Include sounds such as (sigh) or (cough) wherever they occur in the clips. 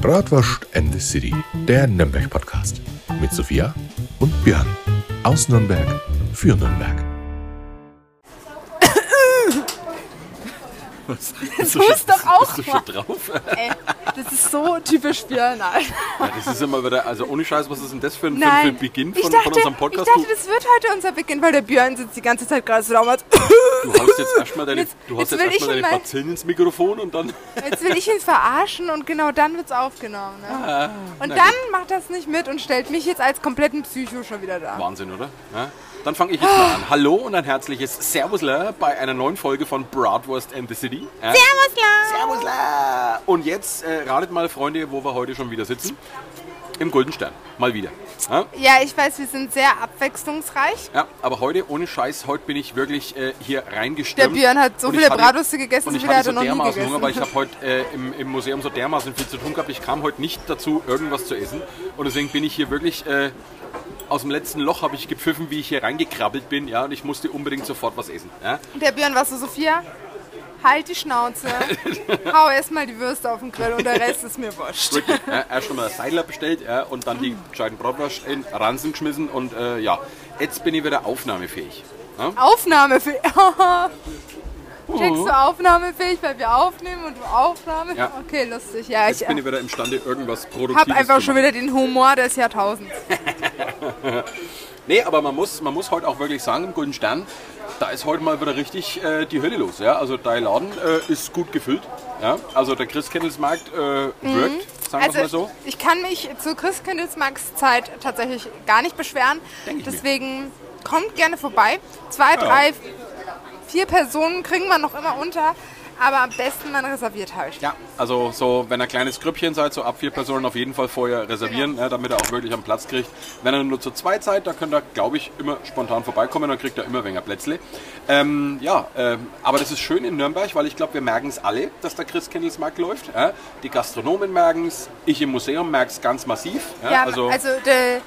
Bratwurst and the City, der Nürnberg-Podcast. Mit Sophia und Björn. Aus Nürnberg für Nürnberg. (laughs) Was? Tust doch auch Bist du mal. schon drauf? Ey, das ist so typisch Björn, Alter. Ja, das ist immer wieder, also ohne Scheiß, was ist denn das für ein, für, Nein, für ein Beginn von, dachte, von unserem Podcast? Ich dachte, das wird heute unser Beginn, weil der Björn sitzt die ganze Zeit gerade so da und macht, du, haust jetzt erstmal deine, Jetzt- du hast jetzt jetzt erstmal deine Bazillen ins Mikrofon und dann. Jetzt will ich ihn verarschen und genau dann wird's aufgenommen. Ne? Ah, Und dann macht das nicht mit und stellt mich jetzt als kompletten Psycho schon wieder da. Wahnsinn, oder? Ja? Dann fange ich jetzt mal an. Hallo und ein herzliches Servusler bei einer neuen Folge von Bratwurst and the City. Ja? Servusla! Servusler! Und jetzt äh, ratet mal, Freunde, wo wir heute schon wieder sitzen. Im Golden Stern. Mal wieder. Ja? Ja, ich weiß, wir sind sehr abwechslungsreich. Ja, aber heute, ohne Scheiß, heute bin ich wirklich äh, hier Der reingestürmt. Björn hat so viele hatte- Bratwürste gegessen, Und ich viele hatte hat so noch dermaßen. Hunger, weil ich habe heute äh, im, im Museum so dermaßen viel zu tun gehabt. Ich kam heute nicht dazu, irgendwas zu essen. Und deswegen bin ich hier wirklich äh, aus dem letzten Loch habe ich gepfiffen, wie ich hier reingekrabbelt bin. Ja, und ich musste unbedingt sofort was essen. Ja? Der Björn war so, Sophia, halt die Schnauze, hau erstmal die Würste auf den Grill und der Rest ist mir wurscht. Wirklich, ja, erst einmal das Seidler bestellt ja, und dann die gescheiten Bratwurst in Ransen geschmissen. Und äh, ja, jetzt bin ich wieder aufnahmefähig. Ja? Aufnahmefähig. (laughs) Checkst du aufnahmefähig, weil wir aufnehmen und du Aufnahme? Ja. Okay, lustig. Ja, ich Jetzt bin ich wieder imstande, irgendwas Produktives habe einfach zu schon wieder den Humor des Jahrtausends. (laughs) Nee, aber man muss, man muss heute auch wirklich sagen, im Golden Stern, da ist heute mal wieder richtig äh, die Hölle los. Ja? Also dein Laden äh, ist gut gefüllt. Ja? Also der Christkindlesmarkt äh, wirkt, sagen wir es mal Also so. ich kann mich zur Christkindlesmarktszeit tatsächlich gar nicht beschweren. Denk. Deswegen kommt gerne vorbei. Zwei, drei, vier Personen kriegen wir noch immer unter. Aber am besten man reserviert halt. Ja, also so, wenn ihr ein kleines Grüppchen seid, so ab vier Personen auf jeden Fall vorher reservieren, ja, damit ihr auch wirklich einen Platz kriegt. Wenn ihr nur zu zweit seid, da könnt ihr, glaube ich, immer spontan vorbeikommen, dann kriegt ihr immer weniger Plätzle. Ähm, ja, ähm, aber das ist schön in Nürnberg, weil ich glaube, wir merken es alle, dass der Christkindlesmarkt läuft. Ja. Die Gastronomen merken es, ich im Museum merke es ganz massiv. Ja, Ja, also, also, de,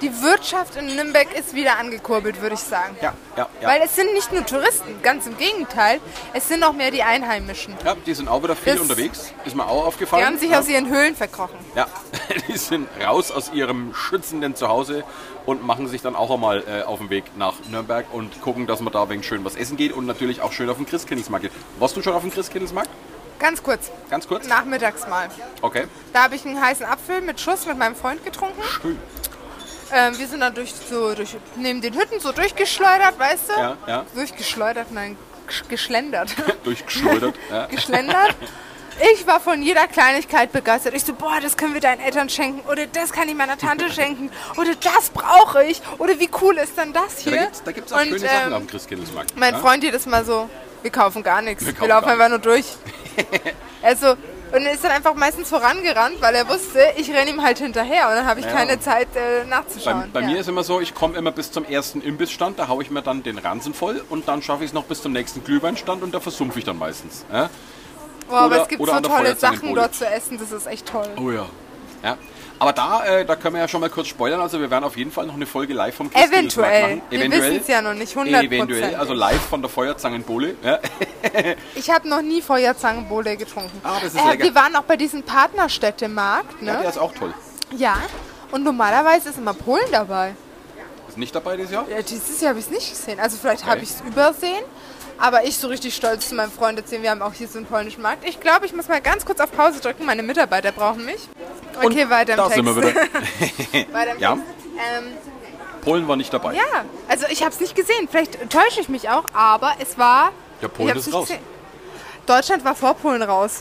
die Wirtschaft in Nürnberg ist wieder angekurbelt, würde ich sagen. ja, ja, ja. Weil es sind nicht nur Touristen, ganz im Gegenteil. Es sind auch mehr die Einheimischen. ja, die sind auch wieder viel Das- unterwegs, ist mir auch aufgefallen. Die haben sich ja. aus ihren Höhlen verkrochen. Ja, (laughs) die sind raus aus ihrem schützenden Zuhause und machen sich dann auch einmal äh, auf den Weg nach Nürnberg und gucken, dass man da wenig schön was essen geht und natürlich auch schön auf den Christkindlesmarkt geht. Warst du schon auf dem Christkindlesmarkt? Ganz kurz, Ganz kurz? nachmittags mal. Okay. Da habe ich einen heißen Apfel mit Schuss mit meinem Freund getrunken. Schön. Ähm, wir sind dann durch, so, durch, neben den Hütten so durchgeschleudert, weißt du? Ja, ja. Durchgeschleudert, nein, gesch- geschlendert. (laughs) Durchgeschleudert. ja. (laughs) geschlendert. Ich war von jeder Kleinigkeit begeistert. Ich so, boah, das können wir deinen Eltern schenken. Oder das kann ich meiner Tante (laughs) schenken. Oder das brauche ich. Oder wie cool ist dann das hier? Da gibt's, da gibt's auch Und, schöne Sachen ähm, am Christkindlesmarkt. Mein ja? Freund jedes Mal so, wir kaufen gar nichts. Wir Wir, laufen einfach nur durch. also, und er ist dann einfach meistens vorangerannt, weil er wusste, ich renne ihm halt hinterher und dann habe ich Ja. keine Zeit äh, Bei, nachzuschauen. bei ja. mir ist immer so, ich komme immer bis zum ersten Imbissstand, da haue ich mir dann den Ransen voll und dann schaffe ich es noch bis zum nächsten Glühweinstand und da versumpfe ich dann meistens. Ja? aber oder- es gibt so tolle. Sachen dort zu essen, das ist echt toll. Oh ja. ja. Aber da, äh, da können wir ja schon mal kurz spoilern. Also wir werden auf jeden Fall noch eine Folge live vom Christkindlesmarkt Eventuell. machen. Wir wissen es ja noch nicht, 100 Eventuell, also live von der Feuerzangenbowle. Ja. (laughs) Ich habe noch nie Feuerzangenbowle getrunken. Ah, das ist äh, lecker. wir waren auch bei diesem Partnerstädtemarkt, ja, der ne? ist auch toll. Ja. Und normalerweise ist immer Polen dabei. Ist nicht dabei dieses Jahr? Ja, dieses Jahr habe ich es nicht gesehen. Also vielleicht Okay. habe ich es übersehen. Aber ich so richtig stolz zu meinem Freund erzählen, wir haben auch hier so einen polnischen Markt. Ich glaube, ich muss mal ganz kurz auf Pause drücken. Meine Mitarbeiter brauchen mich. Okay, Und weiter im da Text. sind wir wieder. (laughs) (laughs) weiter im Ja. Text. Ähm, Polen war nicht dabei. ja, also ich habe es nicht gesehen. Vielleicht täusche ich mich auch, aber es war... Ja, Polen ist raus. gesehen. Deutschland war vor Polen raus.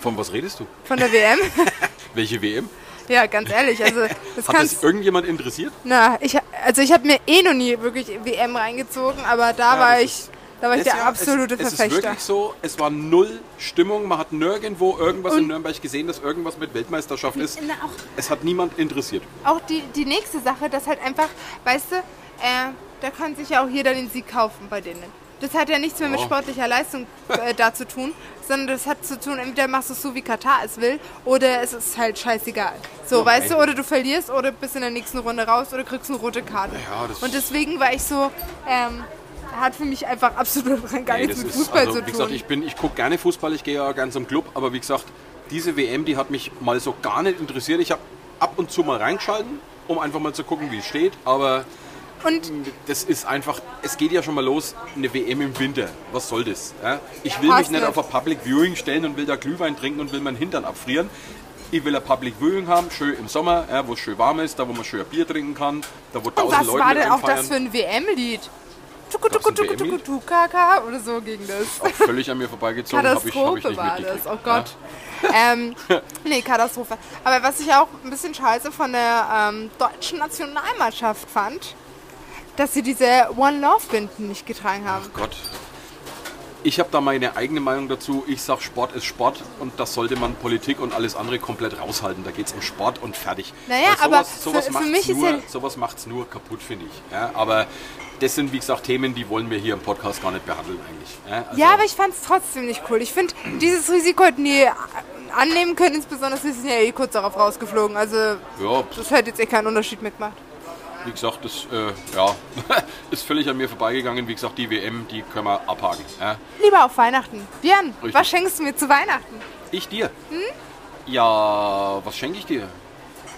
Von was redest du? Von der WM. (laughs) Welche WM? Ja, ganz ehrlich. Also (laughs) das Hat kannst das irgendjemand interessiert? Na, ich, also ich habe mir eh noch nie wirklich WM reingezogen, aber da war das ich, da war ich der absolute es, es ist Verfechter. wirklich so, es war null Stimmung. Man hat nirgendwo irgendwas in Und- Nürnberg gesehen, dass irgendwas mit Weltmeisterschaft ist. Na, auch, Es hat niemand interessiert. auch die, die nächste Sache, dass halt einfach, weißt du, äh, da kann sich ja auch jeder den Sieg kaufen bei denen. Das hat ja nichts mehr mit Ja. sportlicher Leistung äh, da zu tun, sondern das hat zu tun, entweder machst du es so, wie Katar es will, oder es ist halt scheißegal. So, Ja, weißt du, ey. oder du verlierst oder bist in der nächsten Runde raus oder kriegst eine rote Karte. Ja, Und deswegen war ich so, ähm, hat für mich einfach absolut (laughs) gar Nee, nichts mit ist- Fußball also, zu Wie gesagt, tun. ich, bin, ich gucke gerne Fußball, ich gehe ja ganz zum Club, aber wie gesagt, diese WM, die hat mich mal so gar nicht interessiert. Ich habe ab und zu mal reingeschalten, um einfach mal zu gucken, wie es steht. Aber Und das ist einfach, es geht ja schon mal los, eine WM im Winter. Was soll das? Ja? Ich will mich nicht nicht. auf ein Public Viewing stellen und will da Glühwein trinken und will meinen Hintern abfrieren. Ich will ein Public Viewing haben, schön im Sommer, ja, wo es schön warm ist, da wo man schön ein Bier trinken kann, da wo Und tausend was Leute war mit denn einem auch das für feiern. ein WM-Lied? Tuku, Gab's tuku, ein tuku, tuku, WM-Lied? tuku, kaka oder so ging das. Auch völlig an mir vorbeigezogen, habe ich, hab ich Katastrophe nicht war das, oh Gott. ähm, (laughs) nee, Katastrophe. Aber was ich auch ein bisschen scheiße von der ähm, deutschen Nationalmannschaft fand, dass sie diese One Love Binden nicht getragen haben. Ach Gott. Ich habe da meine eigene Meinung dazu. Ich sag, Sport ist Sport und das sollte man Politik und alles andere komplett raushalten. Da geht es um Sport und fertig. Naja, sowas, aber sowas für- für macht's mich ist nur, ja- sowas macht's nur kaputt, finde ich. Ja, aber das sind, wie gesagt, Themen, die wollen wir hier im Podcast gar nicht behandeln eigentlich. Ja, also, Ja, aber ich fand es trotzdem nicht cool. Ich finde, dieses Risiko hätten die annehmen können, insbesondere sie sind ja eh kurz darauf rausgeflogen. Also ja, das hätte jetzt eh keinen Unterschied mehr gemacht. Wie gesagt, das äh, ja, (laughs) ist völlig an mir vorbeigegangen. Wie gesagt, die WM, die können wir abhaken. Ja. Lieber auf Weihnachten. Björn, Richtig. was schenkst du mir zu Weihnachten? Ich dir. Hm? Ja, was schenke ich dir?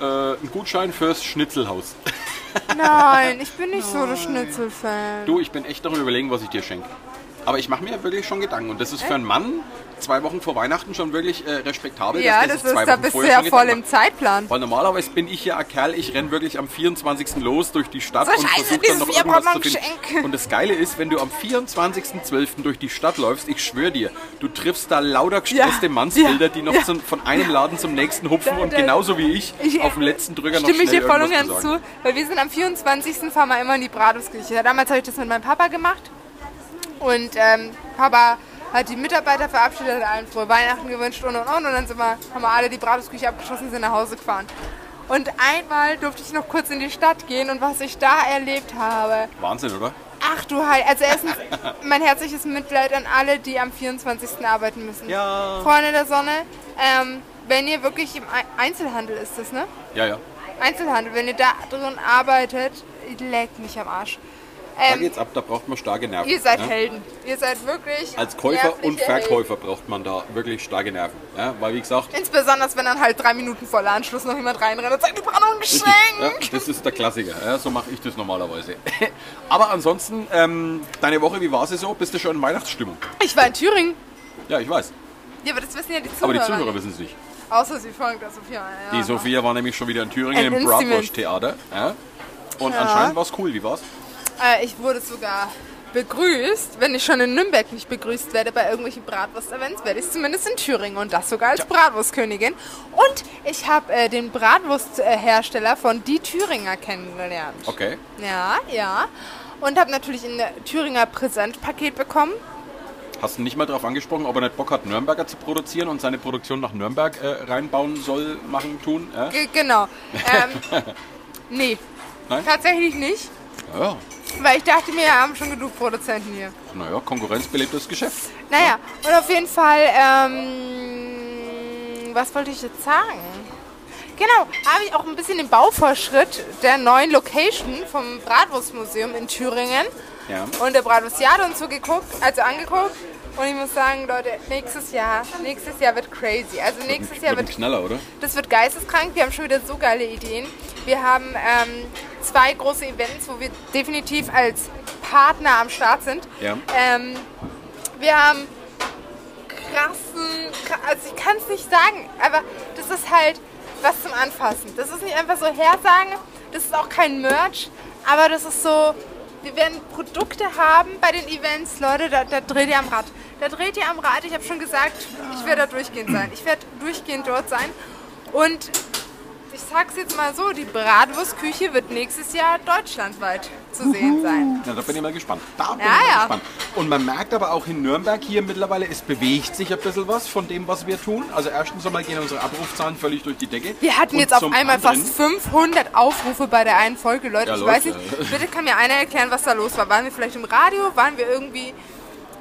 Äh, ein Gutschein fürs Schnitzelhaus. (laughs) Nein, ich bin nicht so der Schnitzelfan. Du, ich bin echt am überlegen, was ich dir schenke. Aber ich mache mir wirklich schon Gedanken. Und das ist für einen Mann zwei Wochen vor Weihnachten schon wirklich äh, respektabel. Ja, das zwei ist, da bist du ja voll im Zeitplan. Weil normalerweise bin ich ja ein Kerl, ich renne wirklich am 24. los durch die Stadt So und versuche dann noch irgendwas zu finden. Und das Geile ist, wenn du am 24.12. durch die Stadt läufst, ich schwöre dir, du triffst da lauter gestresste Ja, Mannsbilder, die noch ja. zum, von einem Laden zum nächsten hupfen Da- und genauso wie ich, Ich- auf dem letzten Drücker noch Stimme ich schnell dir voll und ganz zu, weil wir sind am 24. fahren wir immer in die Bratwurstküche. Damals habe ich das mit meinem Papa gemacht und ähm, Papa hat die Mitarbeiter verabschiedet, hat allen frohe Weihnachten gewünscht und und und und dann sind wir, haben wir alle die Bratwurstküche abgeschossen und sind nach Hause gefahren. Und einmal durfte ich noch kurz in die Stadt gehen und was ich da erlebt habe, Wahnsinn, oder? ach du Heil, also erstens (laughs) mein herzliches Mitleid an alle, die am 24. arbeiten müssen. Ja. Freunde der Sonne, ähm, wenn ihr wirklich im Ei- Einzelhandel ist das, ne? Ja, ja. Einzelhandel, wenn ihr da drin arbeitet, leckt mich am Arsch. Da Ähm, geht's ab, da braucht man starke Nerven. ihr seid ja? Helden. Ihr seid wirklich. Als Käufer und nervliche Helden. Verkäufer braucht man da wirklich starke Nerven. Ja, weil wie gesagt, Insbesondere, wenn dann halt drei Minuten vor Anschluss noch jemand reinrennt und sagt, die brauchen noch ein richtig, Geschenk. ja, das ist der Klassiker. Ja, so mache ich das normalerweise. (laughs) Aber ansonsten, ähm, deine Woche, wie war sie so? Bist du schon in Weihnachtsstimmung? Ich war in Thüringen. Ja, ich weiß. Ja, aber das wissen ja die Zuhörer. Aber die Zuhörer wissen es nicht. Außer sie folgt der Sophia. Ja. Die Sophia war nämlich schon wieder in Thüringen Ein im. Bratwurst-Theater. Ja? Und anscheinend war es cool. Wie war's? Äh, ich wurde sogar begrüßt. Wenn ich schon in Nürnberg nicht begrüßt werde bei irgendwelchen Bratwurst-Events, werde ich zumindest in Thüringen und das sogar als Bratwurstkönigin. Und ich habe äh, den Bratwursthersteller von Die Thüringer kennengelernt. Okay. Ja, ja. Und habe natürlich ein Thüringer Präsentpaket bekommen. Hast du nicht mal darauf angesprochen, ob er nicht Bock hat, Nürnberger zu produzieren und seine Produktion nach Nürnberg äh, reinbauen soll, machen, tun? Ja? G genau. Ähm, (laughs) nee, Nein? tatsächlich nicht. Ja, Weil ich dachte mir, wir haben schon genug Produzenten hier. naja, Konkurrenz belebt das Geschäft. Naja, und auf jeden Fall, ähm, was wollte ich jetzt sagen? Genau, habe ich auch ein bisschen den Bauvorschritt der neuen Location vom Bratwurstmuseum in Thüringen Ja. und der Bratwurstiade und so geguckt, also angeguckt. Und ich muss sagen, Leute, nächstes Jahr, nächstes Jahr wird crazy. Also nächstes Jahr Wird ein wird Knaller, oder? das wird geisteskrank. Wir haben schon wieder so geile Ideen. Wir haben ähm, zwei große Events, wo wir definitiv als Partner am Start sind. Ja. Ähm, wir haben krassen, kra- also ich kann es nicht sagen, aber das ist halt was zum Anfassen. Das ist nicht einfach so hersagen, das ist auch kein Merch, aber das ist so, wir werden Produkte haben bei den Events, Leute, da, da dreht ihr am Rad. Da dreht ihr am Rad, ich habe schon gesagt, ich werde da durchgehend sein. Ich werde durchgehend dort sein und sag's jetzt mal so, die Bratwurstküche wird nächstes Jahr deutschlandweit zu sehen sein. Ja, da bin ich mal gespannt. Da bin Ja, ich mal ja. gespannt. Und man merkt aber auch in Nürnberg hier mittlerweile, es bewegt sich ein bisschen was von dem, was wir tun. Also erstens einmal gehen unsere Abrufzahlen völlig durch die Decke. Wir hatten Und jetzt auf zum einmal anderen- fast 500 Aufrufe bei der einen Folge, Leute. Ja, ich läuft weiß nicht, ja. bitte kann mir einer erklären, was da los war. Waren wir vielleicht im Radio? Waren wir irgendwie,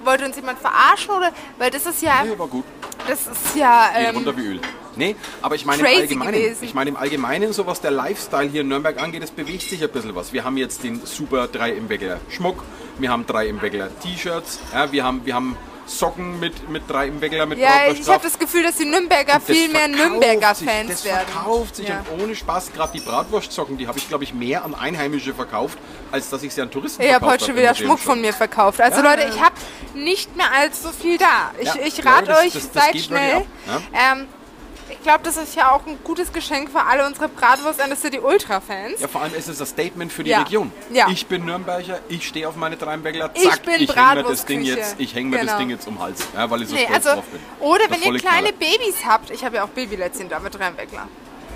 wollte uns jemand verarschen? Oder, weil das ist ja, Nee, war gut. das ist ja, Geht ähm, runter wie Öl. Nee, aber ich meine im Allgemeinen, gewesen. ich meine im Allgemeinen, so was der Lifestyle hier in Nürnberg angeht, es bewegt sich ein bisschen was. Wir haben jetzt den super 3 im Weckler Schmuck, wir haben 3 im Weckler T-Shirts, ja, wir haben, wir haben Socken mit, mit drei im Weckler mit Ja, ich habe das Gefühl, dass die Nürnberger viel mehr verkauft Nürnberger sich, Fans das werden. verkauft sich Ja. und ohne Spaß, gerade die Bratwurstsocken, die habe ich glaube ich mehr an Einheimische verkauft, als dass ich sie an Touristen Ich habe heute schon wieder Schmuck von mir verkauft. Also Ja, Leute, ich habe nicht mehr allzu viel da. Ich, Ja, ich rate das- euch, das- das seid schnell. ab, Ähm, ich glaube, das ist ja auch ein gutes Geschenk für alle unsere Bratwurst and City Ultra-Fans. Ja, vor allem ist es ein Statement für die Ja. Region. Ja. Ich bin Nürnberger, ich stehe auf meine Dreimbergler, Ich zack, bin ich hänge mir das Ding jetzt, ich häng mir das Genau. Ding jetzt um den Hals, ja, weil ich so Nee, stolz also, drauf bin. oder Der wenn ihr kleine Knaller. Babys habt, ich habe ja auch Babylätzchen da mit Reinweckler.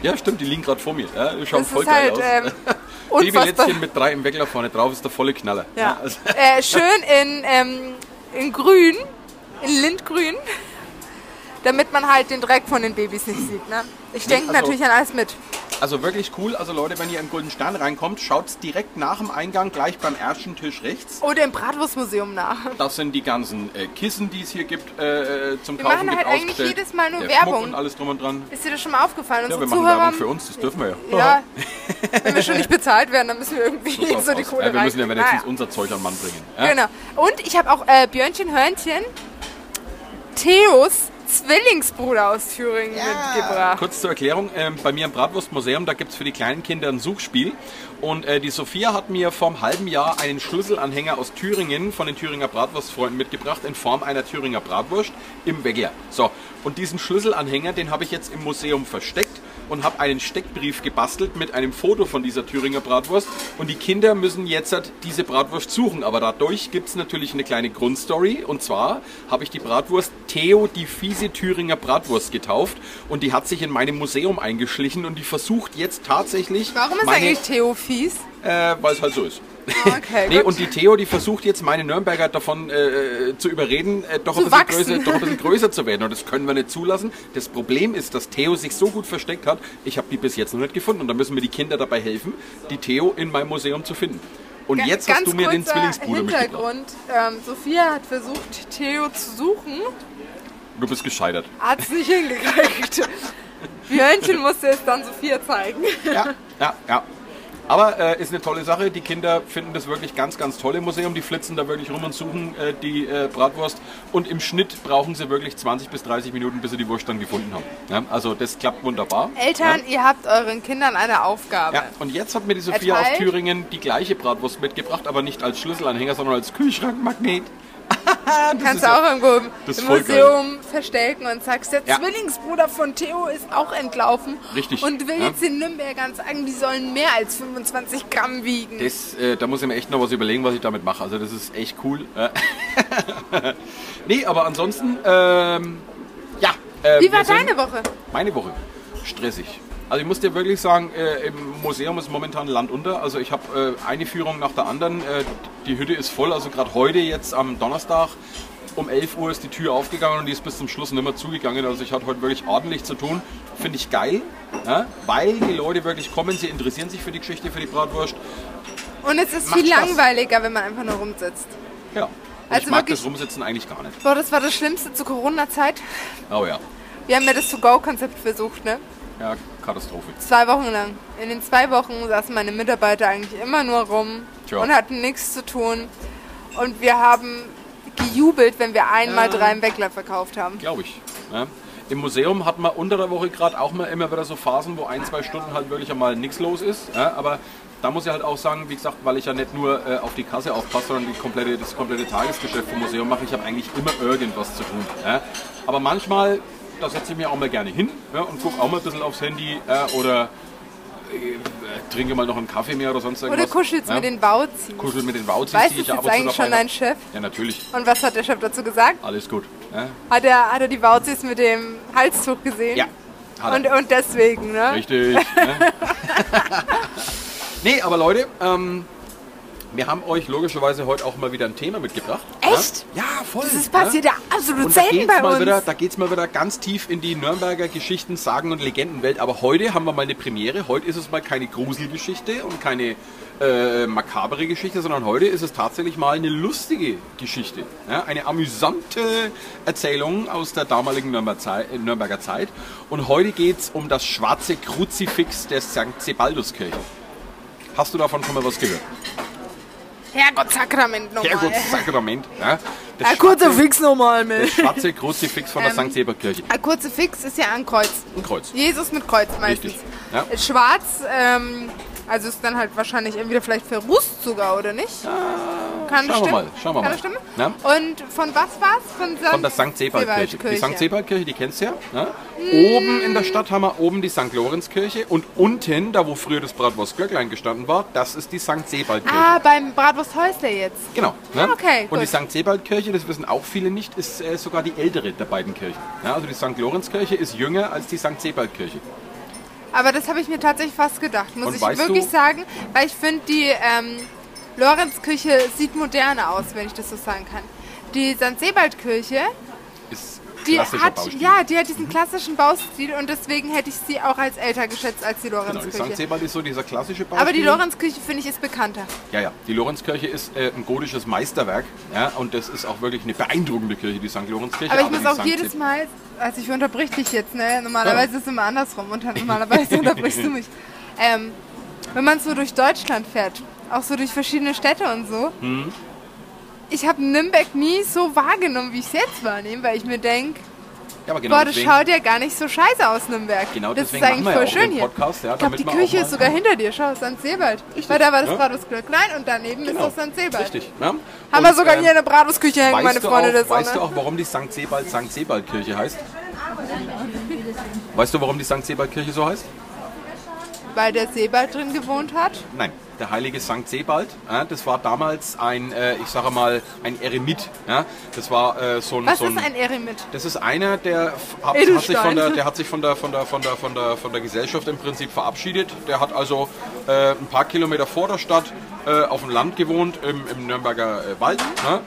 Ja, stimmt, die liegen gerade vor mir. Ja, die schauen Das voll ist geil halt aus. (laughs) ähm. Babylätzchen mit drei im Weckler vorne drauf ist der volle Knaller. Ja. also, äh, schön in, ähm, in grün, in Lindgrün, damit man halt den Dreck von den Babys nicht sieht. Ne? Ich denke also- natürlich an alles mit. also wirklich cool. Also Leute, wenn ihr im Golden Stern reinkommt, schaut direkt nach dem Eingang gleich beim ersten Tisch rechts. Oder im Bratwurstmuseum nach. Das sind die ganzen äh, Kissen, die es hier gibt äh, zum Wir Kaufen. machen mit halt eigentlich jedes Mal nur Werbung. Und alles drum und dran. Ist dir das schon mal aufgefallen? Ja, Unsere wir machen Zuhörer, Werbung für uns, das dürfen wir ja. Ja, (laughs) wenn wir schon nicht bezahlt werden, dann müssen wir irgendwie So so die. Kohle ja, wir müssen ja wenigstens Naja. unser Zeug an den Mann bringen. Ja? Genau. Und ich habe auch äh, Björnchen Hörnchen, Theos Zwillingsbruder aus Thüringen mitgebracht. Kurz zur Erklärung, ähm, bei mir im Bratwurstmuseum, da gibt es für die kleinen Kinder ein Suchspiel. Und äh, die Sophia hat mir vor einem halben Jahr einen Schlüsselanhänger aus Thüringen von den Thüringer Bratwurstfreunden mitgebracht in Form einer Thüringer Bratwurst im Weggler. So, und diesen Schlüsselanhänger, den habe ich jetzt im Museum versteckt und habe einen Steckbrief gebastelt mit einem Foto von dieser Thüringer Bratwurst. Und die Kinder müssen jetzt halt diese Bratwurst suchen. Aber dadurch gibt es natürlich eine kleine Grundstory. Und zwar habe ich die Bratwurst Theo die fiese Thüringer Bratwurst getauft. Und die hat sich in meinem Museum eingeschlichen und die versucht jetzt tatsächlich. Warum ist eigentlich Theo fies? Äh, Weil es halt so ist. Okay, (laughs) Nee, gut. und die Theo, die versucht jetzt meine Nürnberger davon äh, zu überreden, äh, doch, Zu ein größer, doch ein bisschen (laughs) größer zu werden. Und das können wir nicht zulassen. Das Problem ist, dass Theo sich so gut versteckt hat, ich habe die bis jetzt noch nicht gefunden. Und da müssen mir die Kinder dabei helfen, die Theo in meinem Museum zu finden. Und Ga- jetzt hast du mir den Zwillingsbruder. Hintergrund. Ähm, Sophia hat versucht, Theo zu suchen, Du bist gescheitert. hat es nicht (laughs) hingekriegt. Björnchen musste es dann Sophia zeigen. Ja, ja, ja. Aber äh, ist eine tolle Sache. Die Kinder finden das wirklich ganz, ganz toll im Museum. Die flitzen da wirklich rum und suchen äh, die äh, Bratwurst. Und im Schnitt brauchen sie wirklich 20 bis 30 Minuten, bis sie die Wurst dann gefunden haben. Ja, also das klappt wunderbar. Eltern, ihr habt euren Kindern eine Aufgabe. Ja, und jetzt hat mir die Sophia Erteilt? aus Thüringen die gleiche Bratwurst mitgebracht, aber nicht als Schlüsselanhänger, sondern als Kühlschrankmagnet. Das Kannst ist du auch irgendwo im Museum verstecken und sagst, der Ja. Zwillingsbruder von Theo ist auch entlaufen. Richtig, Und will ja. jetzt den Nürnbergern sagen, die sollen mehr als 25 Gramm wiegen. Das, äh, da muss ich mir echt noch was überlegen, was ich damit mache. Also das ist echt cool. (laughs) Nee, aber ansonsten, ähm, ja. Äh, Wie war deine Woche? Meine Woche. Stressig. Also ich muss dir wirklich sagen, äh, im Museum ist momentan Land unter. Also ich habe äh, eine Führung nach der anderen. Äh, die Hütte ist voll. Also gerade heute, jetzt am Donnerstag, um 11 Uhr ist die Tür aufgegangen und die ist bis zum Schluss nicht mehr zugegangen. Also ich hatte heute wirklich ordentlich zu tun. Finde ich geil, ja? weil die Leute wirklich kommen, sie interessieren sich für die Geschichte, für die Bratwurst. Und es ist Macht viel Spaß. langweiliger, wenn man einfach nur rumsitzt. Ja. Also ich mag wirklich- das Rumsitzen eigentlich gar nicht. Boah, das war das Schlimmste zur Corona-Zeit. Oh ja. Wir haben ja das To-Go-Konzept versucht, ne? Ja, Katastrophe. Zwei Wochen lang. In den zwei Wochen saßen meine Mitarbeiter eigentlich immer nur rum Tja. und hatten nichts zu tun. Und wir haben gejubelt, wenn wir einmal Ja. drei im Weckler verkauft haben. Glaube ich. Ja. Im Museum hat man unter der Woche gerade auch mal immer wieder so Phasen, wo ein, zwei Stunden halt wirklich einmal nichts los ist. Ja, aber da muss ich halt auch sagen, wie gesagt, weil ich ja nicht nur äh, auf die Kasse aufpasse, sondern komplette, das komplette Tagesgeschäft vom Museum mache, ich habe eigentlich immer irgendwas zu tun. Ja. Aber manchmal, da setze ich mich auch mal gerne hin ja, und gucke auch mal ein bisschen aufs Handy ja, oder äh, trinke mal noch einen Kaffee mehr oder sonst irgendwas. Oder kuschelst ja. mit den Bauzis. Kuschel mit den Wauzis, Weißt du jetzt eigentlich schon dein. Chef? Ja, natürlich. Und was hat der Chef dazu gesagt? Alles gut. Ja, Hat er, hat er die Bauzis mit dem Halstuch gesehen? ja. Und, und deswegen, ne? Richtig. ne? (laughs) nee, aber Leute, ähm, wir haben euch logischerweise heute auch mal wieder ein Thema mitgebracht. Echt? Ja, ja voll. Das ist passiert ja absolut Und selten bei uns. wieder, da geht es mal wieder ganz tief in die Nürnberger Geschichten, Sagen und Legendenwelt. Aber heute haben wir mal eine Premiere. Heute ist es mal keine Gruselgeschichte und keine äh, makabere Geschichte, sondern heute ist es tatsächlich mal eine lustige Geschichte. Ja, eine amüsante Erzählung aus der damaligen Nürnberger Zeit. Nürnberger Zeit. Und heute geht es um das schwarze Kruzifix der St. Sebalduskirche. Hast du davon schon mal was gehört? Herrgott-Sakrament nochmal. Herrgottssakrament. Ja, das Ein kurzer Fix nochmal Das mit. schwarze Kruzifix von der Ähm, St. Sebertkirche. Ein kurzer Fix ist ja ein Kreuz. Ein Kreuz. Jesus mit Kreuz meistens. Richtig. Ja. Schwarz, ähm, also ist dann halt wahrscheinlich entweder vielleicht verrußt sogar, oder nicht? Kann schauen wir stimmen? mal, schauen wir Kann mal. stimmen? Ja. Und von was war's? Von, Von der St. Sebaldkirche. Die St. Sebaldkirche, die kennst du ja. Ne? Oben in der Stadt haben wir oben die St. Lorenzkirche und unten, da wo früher das Bratwurst-Glöcklein gestanden war, das ist die St. Sebaldkirche. Ah, beim Bratwursthäusler jetzt. Genau. Ne? Okay, und die gut. St. Sebaldkirche, das wissen auch viele nicht, ist äh, sogar die ältere der beiden Kirchen. Ja, also die St. Lorenzkirche ist jünger als die St. Sebaldkirche. Aber das habe ich mir tatsächlich fast gedacht, muss Und ich wirklich du- sagen, weil ich finde, die ähm, Lorenzkirche sieht moderner aus, wenn ich das so sagen kann. Die St. Sebaldkirche, die hat, Baustil. ja, die hat diesen klassischen Baustil und deswegen hätte ich sie auch als älter geschätzt als die Genau, die St. Lorenzkirche. Sebald ist so dieser klassische Baustil. Aber die Lorenzkirche finde ich ist bekannter. Ja, ja. Die Lorenzkirche ist äh, ein gotisches Meisterwerk. Ja, und das ist auch wirklich eine beeindruckende Kirche, die St. Lorenzkirche. Aber ich muss auch St. jedes Mal, also ich unterbrich dich jetzt, ne? Normalerweise ist es immer andersrum und normalerweise (laughs) unterbrichst du mich. Ähm, wenn man so durch Deutschland fährt, auch so durch verschiedene Städte und so, Mhm. Ich habe Nürnberg nie so wahrgenommen, wie ich es jetzt wahrnehme, weil ich mir denke, Ja, aber genau boah, das deswegen, schaut ja gar nicht so scheiße aus, Nürnberg. Genau das ist eigentlich voll ja schön hier. Podcast, ja, ich glaube, die Küche ist sogar (laughs) hinter dir, schau, St. Sebald. Weil da war das ja. Bratwurstgrill klein und daneben Genau. ist das St. Sebald. Richtig. Ja? Haben Und, wir sogar ähm, hier eine Bratwurstküche hängen, meine Freunde auch, der weißt du auch, warum die St. Sebald St. Sebald-Kirche heißt? Weißt du, warum die St. Sebald-Kirche so heißt? Weil der Sebald drin gewohnt hat. Nein, der heilige St. Sebald, ja, das war damals ein, äh, ich sage mal, ein Eremit. Ja? Das war äh, so ein... Was so ist ein Eremit? Das ist einer, der, hat, hat sich von der, der hat sich von der, von, der, von, der, von, der, von der Gesellschaft im Prinzip verabschiedet. Der hat also äh, ein paar Kilometer vor der Stadt äh, auf dem Land gewohnt, im, im Nürnberger äh, Wald. Ne?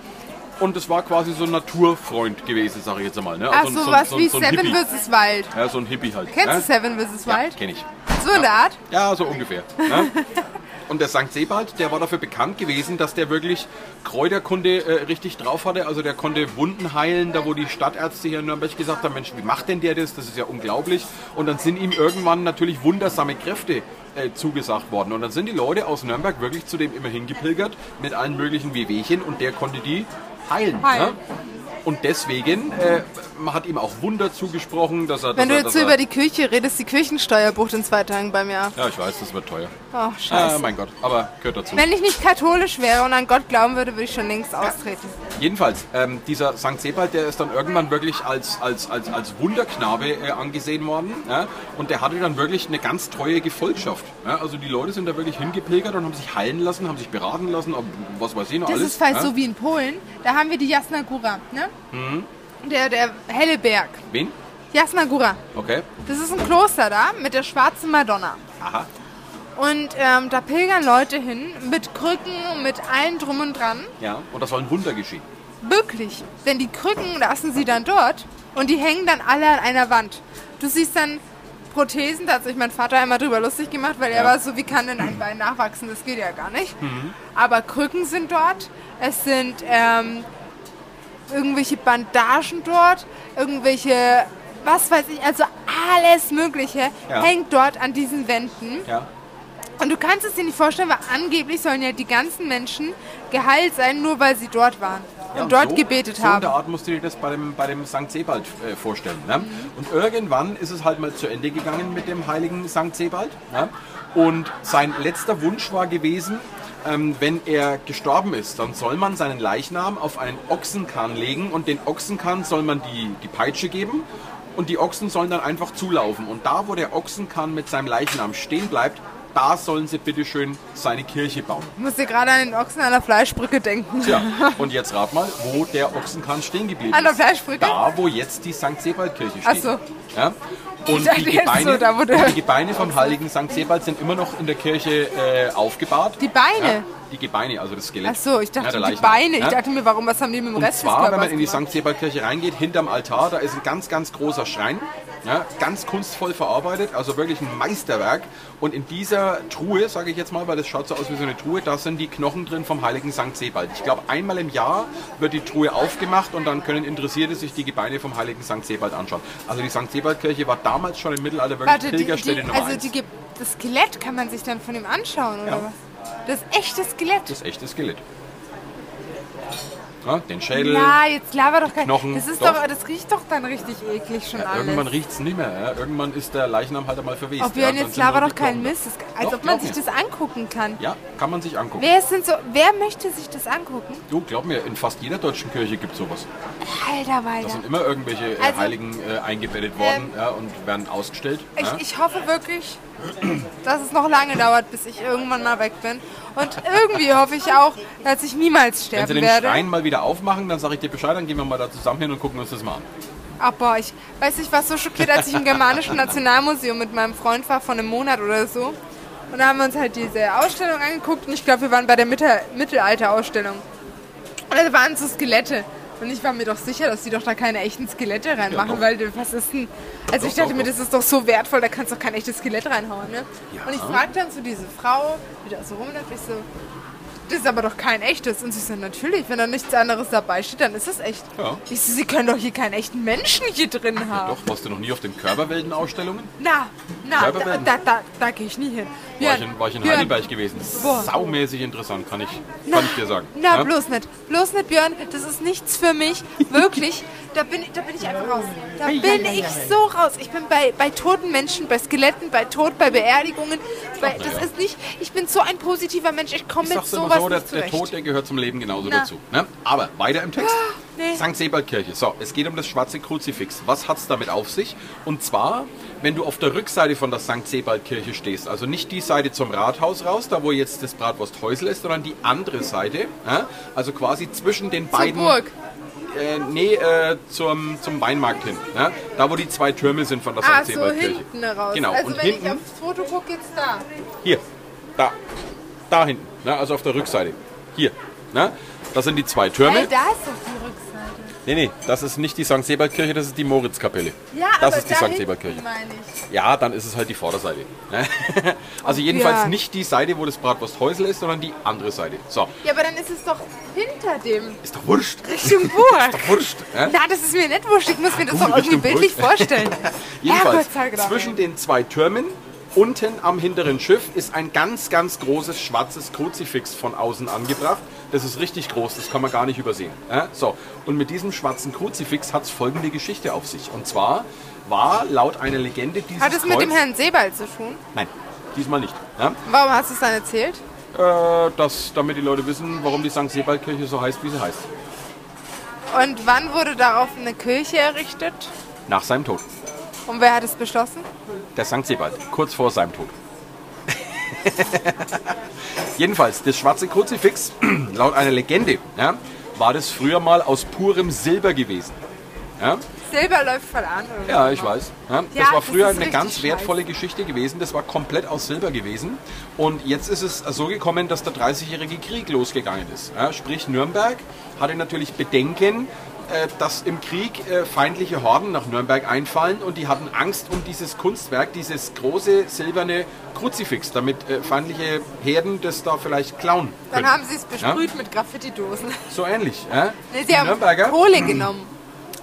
Und es war quasi so ein Naturfreund gewesen, sage ich jetzt einmal. Ne? Ach, Also ein- so was ein- wie so ein Seven vs. Wild. Ja, so ein Hippie halt. Kennst ne? du Seven vs. Ja, Wild? kenne ich. So in der Art? Ja, so ungefähr. Ne? (laughs) Und der St. Sebald, der war dafür bekannt gewesen, dass der wirklich Kräuterkunde äh, richtig drauf hatte. Also der konnte Wunden heilen, da wo die Stadtärzte hier in Nürnberg gesagt haben, Mensch, wie macht denn der das? Das ist ja unglaublich. Und dann sind ihm irgendwann natürlich wundersame Kräfte äh, zugesagt worden. Und dann sind die Leute aus Nürnberg wirklich zu dem immer hingepilgert mit allen möglichen Wehwehchen und der konnte die heilen. Heilen. Ne? Und deswegen, äh, man hat ihm auch Wunder zugesprochen, dass er... Wenn dass du jetzt so er, über die Kirche redest, die Kirchensteuer bucht in zwei Tagen bei mir. Ja, ich weiß, das wird teuer. Oh, Ah, scheiße. mein Gott, aber gehört dazu. Wenn ich nicht katholisch wäre und an Gott glauben würde, würde ich schon längst austreten. Jedenfalls, ähm, dieser St. Sebald, der ist dann irgendwann wirklich als, als, als, als Wunderknabe äh, angesehen worden. Ja? Und der hatte dann wirklich eine ganz treue Gefolgschaft. Ja? Also die Leute sind da wirklich hingepilgert und haben sich heilen lassen, haben sich beraten lassen, ob, was weiß ich noch Das alles. ist fast ja? so wie in Polen. Da haben wir die Jasna Góra, ne? Mhm. Der, der helle Berg. Wen? Jasna Góra. Okay. Das ist ein Kloster da mit der schwarzen Madonna. Aha. Und ähm, da pilgern Leute hin mit Krücken, mit allem drum und dran. Ja, und das soll ein Wunder geschehen. Wirklich. Denn die Krücken lassen sie dann dort und die hängen dann alle an einer Wand. Du siehst dann Prothesen, da hat sich mein Vater einmal drüber lustig gemacht, weil er Ja. war so, wie kann denn ein Bein nachwachsen? Das geht ja gar nicht. Mhm. Aber Krücken sind dort. Es sind ähm, irgendwelche Bandagen dort, irgendwelche, was weiß ich, also alles Mögliche Ja. hängt dort an diesen Wänden. Ja. Und du kannst es dir nicht vorstellen, weil angeblich sollen ja die ganzen Menschen geheilt sein, nur weil sie dort waren Ja, und dort so, gebetet so in haben. der Art musst du dir das bei dem, bei dem St. Sebald äh, vorstellen. Ne? Und irgendwann ist es halt mal zu Ende gegangen mit dem heiligen St. Sebald. Ne? Und sein letzter Wunsch war gewesen, ähm, wenn er gestorben ist, dann soll man seinen Leichnam auf einen Ochsenkahn legen und den Ochsenkahn soll man die, die Peitsche geben und die Ochsen sollen dann einfach zulaufen. Und da, wo der Ochsenkahn mit seinem Leichnam stehen bleibt, da sollen sie bitteschön seine Kirche bauen. Ich muss dir gerade an den Ochsen an der Fleischbrücke denken. Tja, (laughs) und jetzt rat mal, wo der Ochsenkahn stehen geblieben An der ist. Fleischbrücke? Da, wo jetzt die St. Sebald-Kirche steht. Ach so. Ja? Und die Gebeine, so, da, und die Gebeine vom heiligen St. Sebald sind immer noch in der Kirche äh, aufgebahrt. Die Beine? Ja, die Gebeine, also das Skelett. Ach so, ich ja, dachte der die. Beine. Ich Ja? dachte mir, warum, was haben die mit dem Und Rest des zwar, wenn man in die? St. Sebald-Kirche reingeht, hinterm Altar, da ist ein ganz, ganz großer Schrein. Ja, ganz kunstvoll verarbeitet, also wirklich ein Meisterwerk. Und in dieser Truhe, sage ich jetzt mal, weil das schaut so aus wie so eine Truhe, da sind die Knochen drin vom heiligen St. Sebald. Ich glaube, einmal im Jahr wird die Truhe aufgemacht und dann können Interessierte sich die Gebeine vom heiligen St. Sebald anschauen. Also die St. Sebald-Kirche war damals schon im Mittelalter wirklich Warte, die, Pilgerstätte die, Nummer also die, Ge- das Skelett kann man sich dann von ihm anschauen, oder Ja. was? Das echte Skelett. Das echte Skelett. Ja, den Schädel. Ja, jetzt laber doch kein. Knochen, das ist doch. doch. das riecht doch dann richtig eklig schon alles. Irgendwann riecht es nicht mehr. Ja? Irgendwann ist der Leichnam halt einmal verwest. Ob ja? jetzt laber doch keinen Mist. Das, als Doch, ob man sich mir. das angucken kann. da. Ja, kann man sich angucken. Wer sind so. Wer möchte sich das angucken? Du, glaub mir, in fast jeder deutschen Kirche gibt es sowas. Alter, Da Walter. sind immer irgendwelche äh, Also, Heiligen äh, eingebettet worden ja, und werden ausgestellt. Ich, ja? ich hoffe wirklich, dass es noch lange dauert, bis ich irgendwann mal weg bin. Und irgendwie hoffe ich auch, dass ich niemals Wenn sterben sie den werde. Schrein mal wieder aufmachen, dann sage ich dir Bescheid, dann gehen wir mal da zusammen hin und gucken uns das mal an. Aber ich weiß, ich war so schockiert, als ich im Germanischen Nationalmuseum mit meinem Freund war, vor einem Monat oder so. Und da haben wir uns halt diese Ausstellung angeguckt und ich glaube, wir waren bei der Mitte Mittelalter-Ausstellung. Und da waren so Skelette. Und ich war mir doch sicher, dass die doch da keine echten Skelette reinmachen, doch. weil was ist denn. Also Doch, ich dachte doch, mir, doch. das ist doch so wertvoll, da kannst du doch kein echtes Skelett reinhauen, ne? Ja. Und ich fragte dann so diese Frau, die da so rumläuft, ich so, das ist aber doch kein echtes. Und sie so, natürlich, wenn da nichts anderes dabei steht, dann ist es echt. Ja. Ich so, sie können doch hier keinen echten Menschen hier drin haben. Doch, warst du noch nie auf den Körperwelten-Ausstellungen? Na, na, da, Körperwelten? da, da, da gehe ich nie hin. War ich in, war ich in Björn, Heidelberg gewesen. Boah. Saumäßig interessant, kann ich, Na, kann ich dir sagen. Na, Ja? bloß nicht. Bloß nicht, Björn. Das ist nichts für mich. Wirklich. Da bin, ich- da bin ich einfach raus. Da bin ich so raus. Ich bin bei, bei toten Menschen, bei Skeletten, bei Tod, bei Beerdigungen. Bei, das ja. ist nicht. Ich bin so ein positiver Mensch. Ich komme mit sowas so, der, der. Tod, der gehört zum Leben genauso Na. dazu. Ne? Aber weiter im Text. (gasps) nee. St. Sebaldkirche. So, es geht um das schwarze Kruzifix. Was hat es damit auf sich? Und zwar, wenn du auf der Rückseite von der St. Sebaldkirche stehst, also nicht die Seite zum Rathaus raus, da wo jetzt das Bratwursthäusl ist, sondern die andere Seite, ja? also quasi zwischen den Zur beiden... Burg. Äh, nee, äh, zum, zum Weinmarkt hin. Ja? Da wo die zwei Türme sind von der Ah, St. so hinten raus. Genau, Also und wenn hinten... ich aufs Foto gucke, jetzt da. Hier, da, da hinten, ne? also auf der Rückseite. Hier, ne? das sind die zwei Türme. Hey, da ist doch die Rückseite. Nee, nee, das ist nicht die St. Sebaldkirche, das ist die Moritzkapelle. Ja, das aber ist die da St. Sebaldkirche. Ja, dann ist es halt die Vorderseite. ne? (laughs) also jedenfalls nicht die Seite, wo das Bratwursthäusl ist, sondern die andere Seite. So, Ja, aber dann ist es doch hinter dem. ist doch wurscht. Richtung (laughs) Burg. Doch wurscht. Ne? Na, das ist mir nicht wurscht. Ich muss mir das doch irgendwie bildlich vorstellen. (laughs) Jedenfalls, zwischen den zwei Türmen, unten am hinteren Schiff, ist ein ganz, ganz großes schwarzes Kruzifix von außen angebracht. Das ist richtig groß, das kann man gar nicht übersehen. Ja? So, und mit diesem schwarzen Kruzifix hat es folgende Geschichte auf sich. Und zwar war laut einer Legende dieses Hat es mit dem Herrn Sebald zu tun? Nein, diesmal nicht. Ja? Warum hast du es dann erzählt? Äh, das, damit die Leute wissen, warum die St. Sebaldkirche so heißt, wie sie heißt. Und wann wurde darauf eine Kirche errichtet? Nach seinem Tod. Und wer hat es beschlossen? Der St. Sebald, kurz vor seinem Tod. (laughs) Jedenfalls, das schwarze Kruzifix, (clears throat) laut einer Legende, ja, war das früher mal aus purem Silber gewesen. Ja, Silber läuft voll an. Oder ja ich weiß. Ja, das Ja, war das früher ist eine ganz scheiße. wertvolle Geschichte gewesen. Das war komplett aus Silber gewesen. Und jetzt ist es so gekommen, dass der 30-jährige Krieg losgegangen ist. Ja, sprich, Nürnberg hatte natürlich Bedenken, dass im Krieg äh, feindliche Horden nach Nürnberg einfallen und die hatten Angst um dieses Kunstwerk, dieses große silberne Kruzifix, damit äh, feindliche Herden das da vielleicht klauen Dann können. haben sie es besprüht mit Graffiti-Dosen. So ähnlich. Ja? Nee, sie haben Nürnberger, Kohle genommen.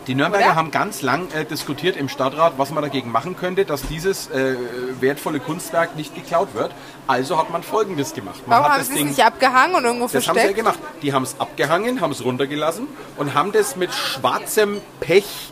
Die Nürnberger Oder? haben ganz lang äh, diskutiert im Stadtrat, was man dagegen machen könnte, dass dieses äh, wertvolle Kunstwerk nicht geklaut wird. Also hat man Folgendes gemacht. Man Warum hat haben das sie es nicht abgehangen und irgendwo das haben sie ja versteckt? gemacht. Die haben es abgehangen, haben es runtergelassen und haben das mit schwarzem Pech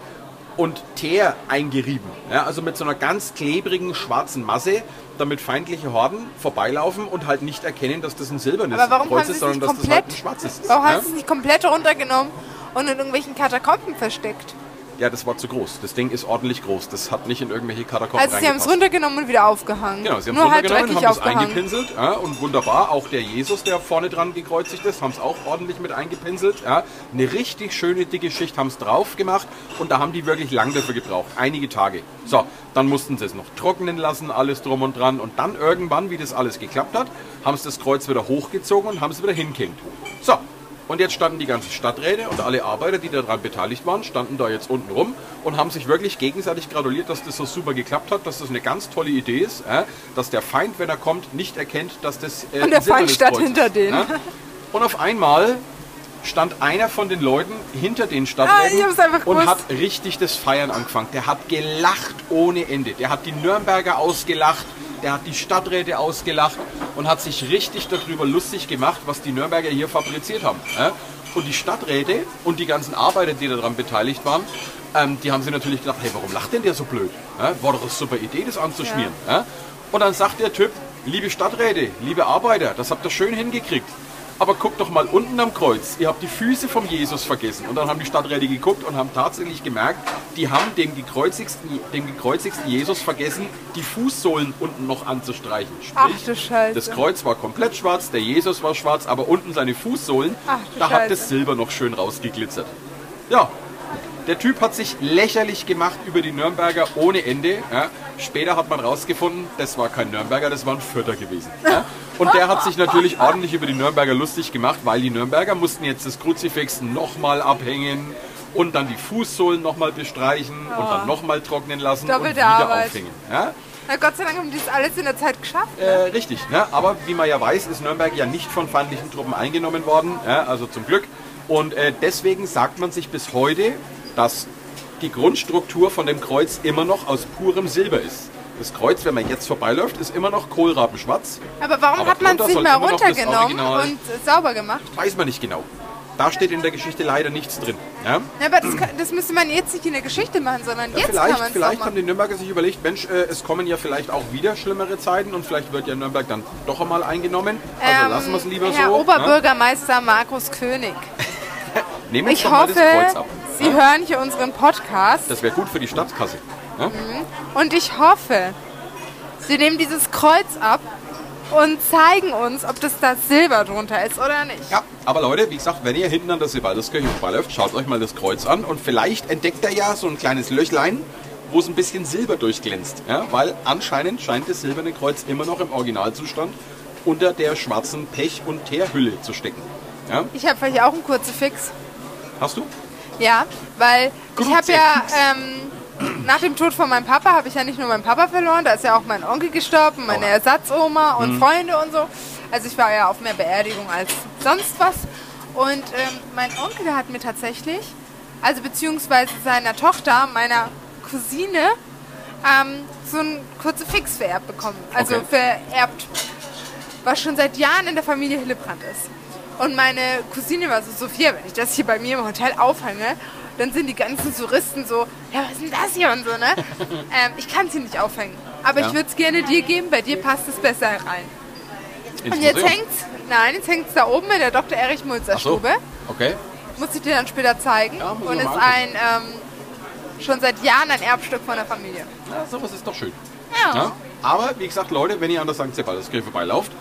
und Teer eingerieben. Ja, also mit so einer ganz klebrigen schwarzen Masse, damit feindliche Horden vorbeilaufen und halt nicht erkennen, dass das ein silbernes Kreuz ist, sondern dass das halt komplett, ein schwarzes ist. warum ja? haben sie es nicht komplett runtergenommen und in irgendwelchen Katakomben versteckt? Ja, das war zu groß. Das Ding ist ordentlich groß. Das hat nicht in irgendwelche Katakomben Also sie haben es runtergenommen und wieder aufgehangen. Genau, sie haben Nur es halt runtergenommen, dreckig haben es eingepinselt ja, und wunderbar. Auch der Jesus, der vorne dran gekreuzigt ist, haben es auch ordentlich mit eingepinselt. Ja. Eine richtig schöne dicke Schicht haben es drauf gemacht und da haben die wirklich lang dafür gebraucht. Einige Tage. So, dann mussten sie es noch trocknen lassen, alles drum und dran. Und dann irgendwann, wie das alles geklappt hat, haben sie das Kreuz wieder hochgezogen und haben es wieder hingehängt. So, und jetzt standen die ganzen Stadträte und alle Arbeiter, die daran beteiligt waren, standen da jetzt unten rum und haben sich wirklich gegenseitig gratuliert, dass das so super geklappt hat, dass das eine ganz tolle Idee ist, äh, dass der Feind, wenn er kommt, nicht erkennt, dass das äh, Und der Feind stand hinter ist, denen. ja. Und auf einmal stand einer von den Leuten hinter den Ah, Stadträten einfach und hat richtig das Feiern angefangen. Der hat gelacht ohne Ende. Der hat die Nürnberger ausgelacht. Der hat die Stadträte ausgelacht und hat sich richtig darüber lustig gemacht, was die Nürnberger hier fabriziert haben. Und die Stadträte und die ganzen Arbeiter, die daran beteiligt waren, ähm, die haben sich natürlich gedacht, hey, warum lacht denn der so blöd? War doch eine super Idee, das anzuschmieren. Ja? Und dann sagt der Typ, liebe Stadträte, liebe Arbeiter, das habt ihr schön hingekriegt. Aber guckt doch mal unten am Kreuz. Ihr habt die Füße vom Jesus vergessen. Und dann haben die Stadträte geguckt und haben tatsächlich gemerkt, die haben dem gekreuzigsten, dem gekreuzigsten Jesus vergessen, die Fußsohlen unten noch anzustreichen. Sprich, Ach du Scheiße. das Kreuz war komplett schwarz, der Jesus war schwarz, aber unten seine Fußsohlen, Ach da hat Scheiße. das Silber noch schön rausgeglitzert. Ja, der Typ hat sich lächerlich gemacht über die Nürnberger ohne Ende. Ja. Später hat man rausgefunden, das war kein Nürnberger, das war ein Fürther gewesen. Ja. Und der hat sich natürlich ordentlich über die Nürnberger lustig gemacht, weil die Nürnberger mussten jetzt das Kruzifix nochmal abhängen und dann die Fußsohlen nochmal bestreichen und dann nochmal trocknen lassen und Doppelte wieder Arbeit. aufhängen. Ja. Na Gott sei Dank haben die das alles in der Zeit geschafft. Äh, richtig, ne? aber wie man ja weiß, ist Nürnberg ja nicht von feindlichen Truppen eingenommen worden, ja, also zum Glück. Und äh, deswegen sagt man sich bis heute, dass die Grundstruktur von dem Kreuz immer noch aus purem Silber ist. Das Kreuz, wenn man jetzt vorbeiläuft, ist immer noch kohlrabenschwarz. Aber warum Aber hat man es nicht das runtergenommen und äh, sauber gemacht? Weiß man nicht genau. Da steht in der Geschichte leider nichts drin. Ja? Ja, aber das, das müsste man jetzt nicht in der Geschichte machen, sondern jetzt vielleicht kann vielleicht haben die Nürnberger sich überlegt, Mensch, äh, es kommen ja vielleicht auch wieder schlimmere Zeiten und vielleicht wird ja Nürnberg dann doch einmal eingenommen. Also lassen wir es lieber Ähm, Herr so. ne? Oberbürgermeister Markus König. (laughs) Nehmen wir Ich mal hoffe, das Kreuz ab. Sie hören hier unseren Podcast Das wäre gut für die Stadtkasse. Ja? und ich hoffe, Sie nehmen dieses Kreuz ab und zeigen uns, ob das da Silber drunter ist oder nicht. ja, aber Leute, wie gesagt, wenn ihr hinten an der Sebalduskirche vorbeiläuft, schaut euch mal das Kreuz an und vielleicht entdeckt ihr ja so ein kleines Löchlein, wo es ein bisschen Silber durchglänzt. Ja? Weil anscheinend scheint das silberne Kreuz immer noch im Originalzustand unter der schwarzen Pech- und Teerhülle zu stecken. Ja? Ich habe vielleicht auch einen kurzen Fix. Hast du? Ja, weil ich habe ja ähm, nach dem Tod von meinem Papa habe ich ja nicht nur meinen Papa verloren, da ist ja auch mein Onkel gestorben, meine. Ersatzoma Mhm. und Freunde und so. Also ich war ja auf mehr Beerdigung als sonst was. Und ähm, mein Onkel hat mir tatsächlich, also beziehungsweise seiner Tochter, meiner Cousine, ähm, so einen kurzen Fix vererbt bekommen. Also Okay. vererbt, was schon seit Jahren in der Familie Hillebrand ist. Und meine Cousine war so, Sophia, wenn ich das hier bei mir im Hotel aufhänge, dann sind die ganzen Touristen so, ja, was ist denn das hier und so, ne? (laughs) ähm, ich kann es hier nicht aufhängen. Aber Ja. ich würde es gerne dir geben, bei dir passt es besser rein. Ins Und jetzt Museum? hängt's, nein, jetzt hängt's da oben in der Dr. Erich Mulzer so. Stube. Okay. Muss ich dir dann später zeigen. Ja, muss und ist ein, ähm, schon seit Jahren ein Erbstück von der Familie. Ja, sowas ist doch schön. Ja. Ja? Aber wie gesagt, Leute, wenn ihr an der St. Sebastianskirche vorbeilauft,